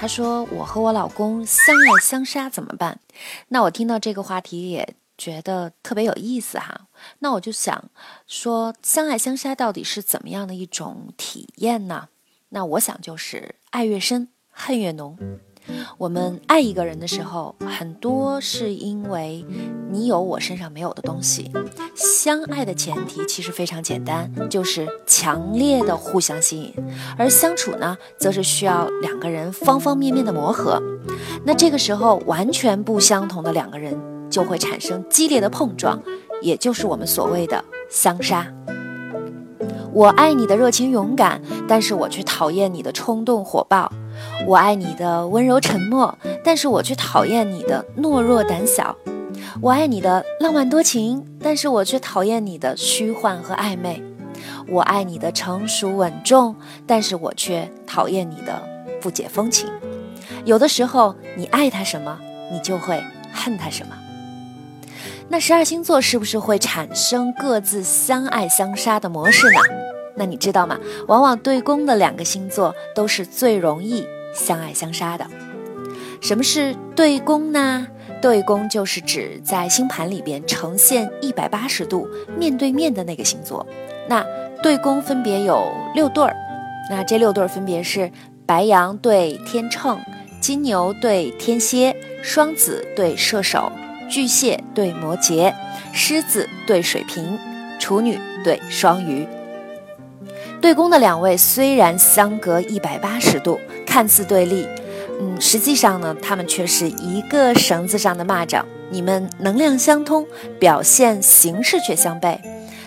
他说：“我和我老公相爱相杀怎么办？”那我听到这个话题也觉得特别有意思哈。那我就想说，相爱相杀到底是怎么样的一种体验呢？那我想就是爱越深，恨越浓。我们爱一个人的时候，很多是因为你有我身上没有的东西。相爱的前提其实非常简单，就是强烈的互相吸引。而相处呢，则是需要两个人方方面面的磨合。那这个时候，完全不相同的两个人就会产生激烈的碰撞，也就是我们所谓的相杀。我爱你的热情勇敢，但是我却讨厌你的冲动火爆。我爱你的温柔沉默，但是我却讨厌你的懦弱胆小。我爱你的浪漫多情，但是我却讨厌你的虚幻和暧昧。我爱你的成熟稳重，但是我却讨厌你的不解风情。有的时候，你爱他什么，你就会恨他什么。那十二星座是不是会产生各自相爱相杀的模式呢？那你知道吗？往往对宫的两个星座都是最容易相爱相杀的。什么是对宫呢？对宫就是指在星盘里边呈现一百八十度面对面的那个星座。那对宫分别有六对儿，那这六对儿分别是白羊对天秤、金牛对天蝎、双子对射手、巨蟹对摩羯、狮子对水瓶、处女对双鱼。对宫的两位虽然相隔一百八十度，看似对立，嗯，实际上呢，他们却是一个绳子上的蚂蚱。你们能量相通，表现形式却相悖，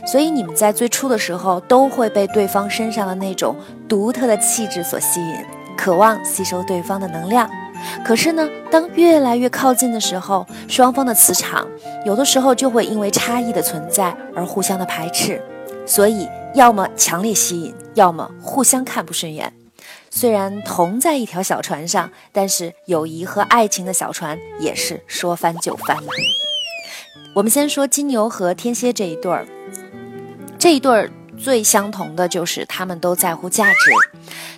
所以你们在最初的时候都会被对方身上的那种独特的气质所吸引，渴望吸收对方的能量。可是呢，当越来越靠近的时候，双方的磁场有的时候就会因为差异的存在而互相的排斥，所以。要么强烈吸引，要么互相看不顺眼。虽然同在一条小船上，但是友谊和爱情的小船也是说翻就翻。我们先说金牛和天蝎这一对儿，这一对儿最相同的就是他们都在乎价值，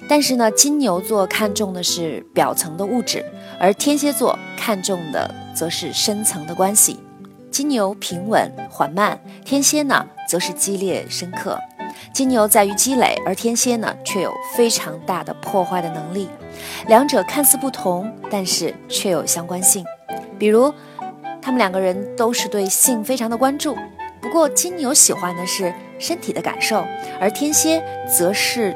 但是呢，金牛座看重的是表层的物质，而天蝎座看重的则是深层的关系。金牛平稳缓慢，天蝎呢则是激烈深刻。金牛在于积累，而天蝎呢，却有非常大的破坏的能力。两者看似不同，但是却有相关性。比如，他们两个人都是对性非常的关注，不过金牛喜欢的是身体的感受，而天蝎则是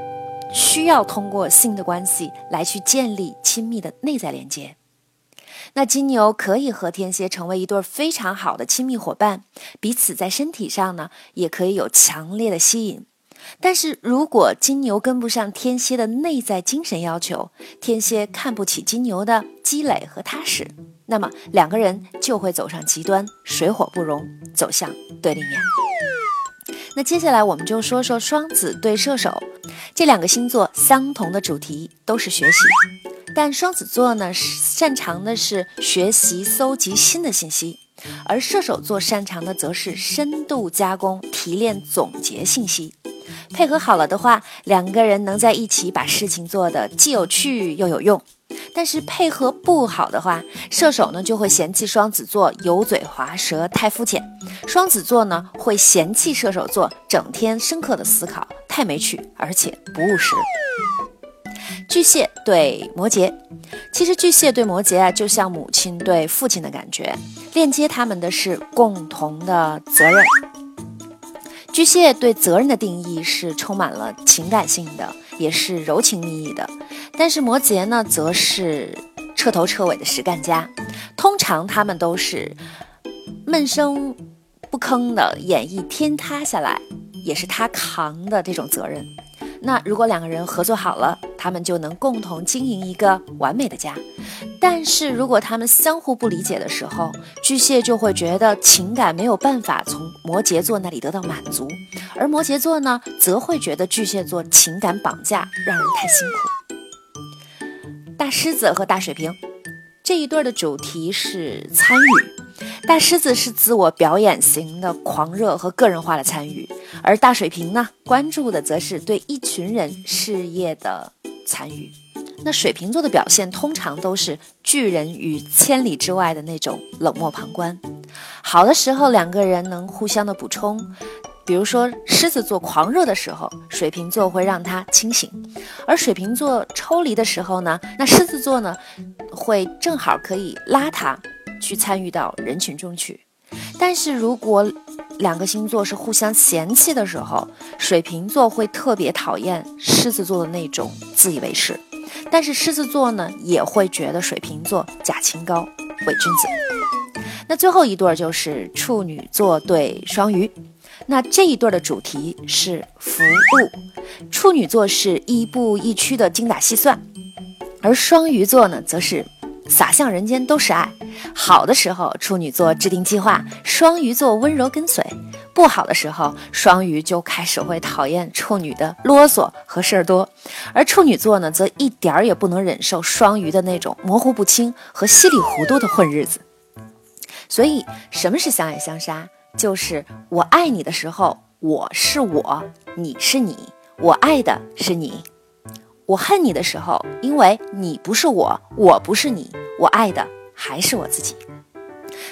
需要通过性的关系来去建立亲密的内在连接。那金牛可以和天蝎成为一对非常好的亲密伙伴，彼此在身体上呢，也可以有强烈的吸引。但是如果金牛跟不上天蝎的内在精神要求，天蝎看不起金牛的积累和踏实，那么两个人就会走上极端，水火不容，走向对立面。那接下来我们就说说双子对射手这两个星座，相同的主题都是学习，但双子座呢擅长的是学习搜集新的信息，而射手座擅长的则是深度加工、提炼、总结信息。配合好了的话，两个人能在一起把事情做得既有趣又有用。但是配合不好的话，射手呢就会嫌弃双子座油嘴滑舌太肤浅，双子座呢会嫌弃射手座整天深刻的思考太没趣，而且不务实。巨蟹对摩羯，其实巨蟹对摩羯啊，就像母亲对父亲的感觉，链接他们的是共同的责任。巨蟹对责任的定义是充满了情感性的，也是柔情蜜意的。但是摩羯呢，则是彻头彻尾的实干家。通常他们都是闷声不吭的演绎天塌下来也是他扛的这种责任。那如果两个人合作好了，他们就能共同经营一个完美的家。但是如果他们相互不理解的时候，巨蟹就会觉得情感没有办法从摩羯座那里得到满足，而摩羯座呢，则会觉得巨蟹座情感绑架，让人太辛苦。大狮子和大水瓶这一对的主题是参与。大狮子是自我表演型的狂热和个人化的参与，而大水瓶呢，关注的则是对一群人事业的参与。那水瓶座的表现通常都是拒人于千里之外的那种冷漠旁观。好的时候，两个人能互相的补充，比如说狮子座狂热的时候，水瓶座会让他清醒；而水瓶座抽离的时候呢，那狮子座呢，会正好可以拉他。去参与到人群中去，但是如果两个星座是互相嫌弃的时候，水瓶座会特别讨厌狮子座的那种自以为是，但是狮子座呢也会觉得水瓶座假清高、伪君子。那最后一对就是处女座对双鱼，那这一对的主题是服务，处女座是亦步亦趋的精打细算，而双鱼座呢则是。洒向人间都是爱，好的时候处女座制定计划，双鱼座温柔跟随；不好的时候，双鱼就开始会讨厌处女的啰嗦和事儿多，而处女座呢，则一点儿也不能忍受双鱼的那种模糊不清和稀里糊涂的混日子。所以，什么是相爱相杀？就是我爱你的时候，我是我，你是你，我爱的是你。我恨你的时候，因为你不是我，我不是你，我爱的还是我自己。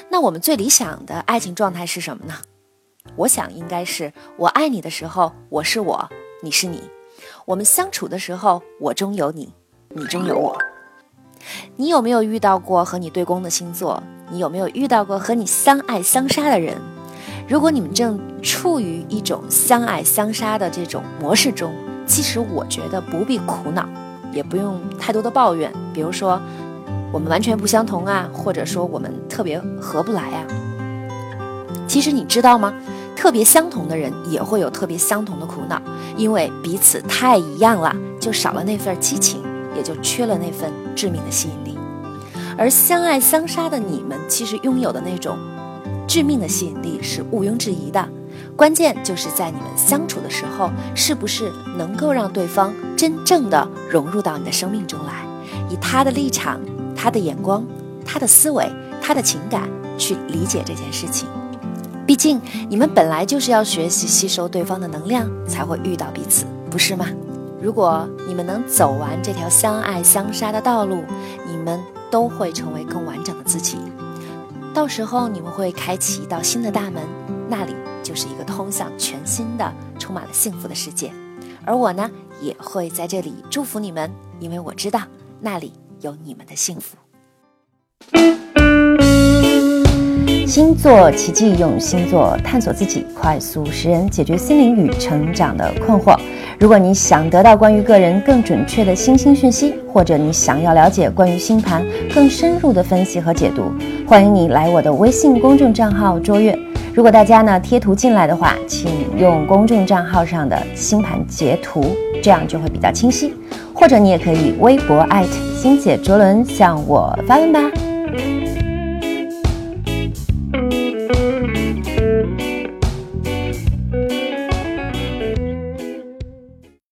那我们最理想的爱情状态是什么呢？我想应该是我爱你的时候，我是我，你是你。我们相处的时候，我中有你，你中有我。你有没有遇到过和你对攻的星座？你有没有遇到过和你相爱相杀的人？如果你们正处于一种相爱相杀的这种模式中，其实我觉得不必苦恼，也不用太多的抱怨。比如说，我们完全不相同啊，或者说我们特别合不来啊。其实你知道吗？特别相同的人也会有特别相同的苦恼，因为彼此太一样了，就少了那份激情，也就缺了那份致命的吸引力。而相爱相杀的你们，其实拥有的那种致命的吸引力是毋庸置疑的。关键就是在你们相处的时候，是不是能够让对方真正的融入到你的生命中来，以他的立场、他的眼光、他的思维、他的情感去理解这件事情。毕竟你们本来就是要学习吸收对方的能量，才会遇到彼此，不是吗？如果你们能走完这条相爱相杀的道路，你们都会成为更完整的自己。到时候你们会开启一道新的大门，那里。通向全新的、充满了幸福的世界，而我呢，也会在这里祝福你们，因为我知道那里有你们的幸福。星座奇迹，用星座探索自己，快速识人解决心灵与成长的困惑。如果你想得到关于个人更准确的星星讯息，或者你想要了解关于星盘更深入的分析和解读，欢迎你来我的微信公众账号卓越。如果大家呢贴图进来的话，请用公众账号上的星盘截图，这样就会比较清晰。或者你也可以微博艾特星姐卓伦向我发问吧。